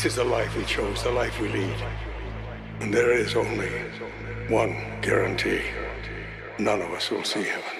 This is the life we chose, the life we lead. And there is only one guarantee. None of us will see heaven.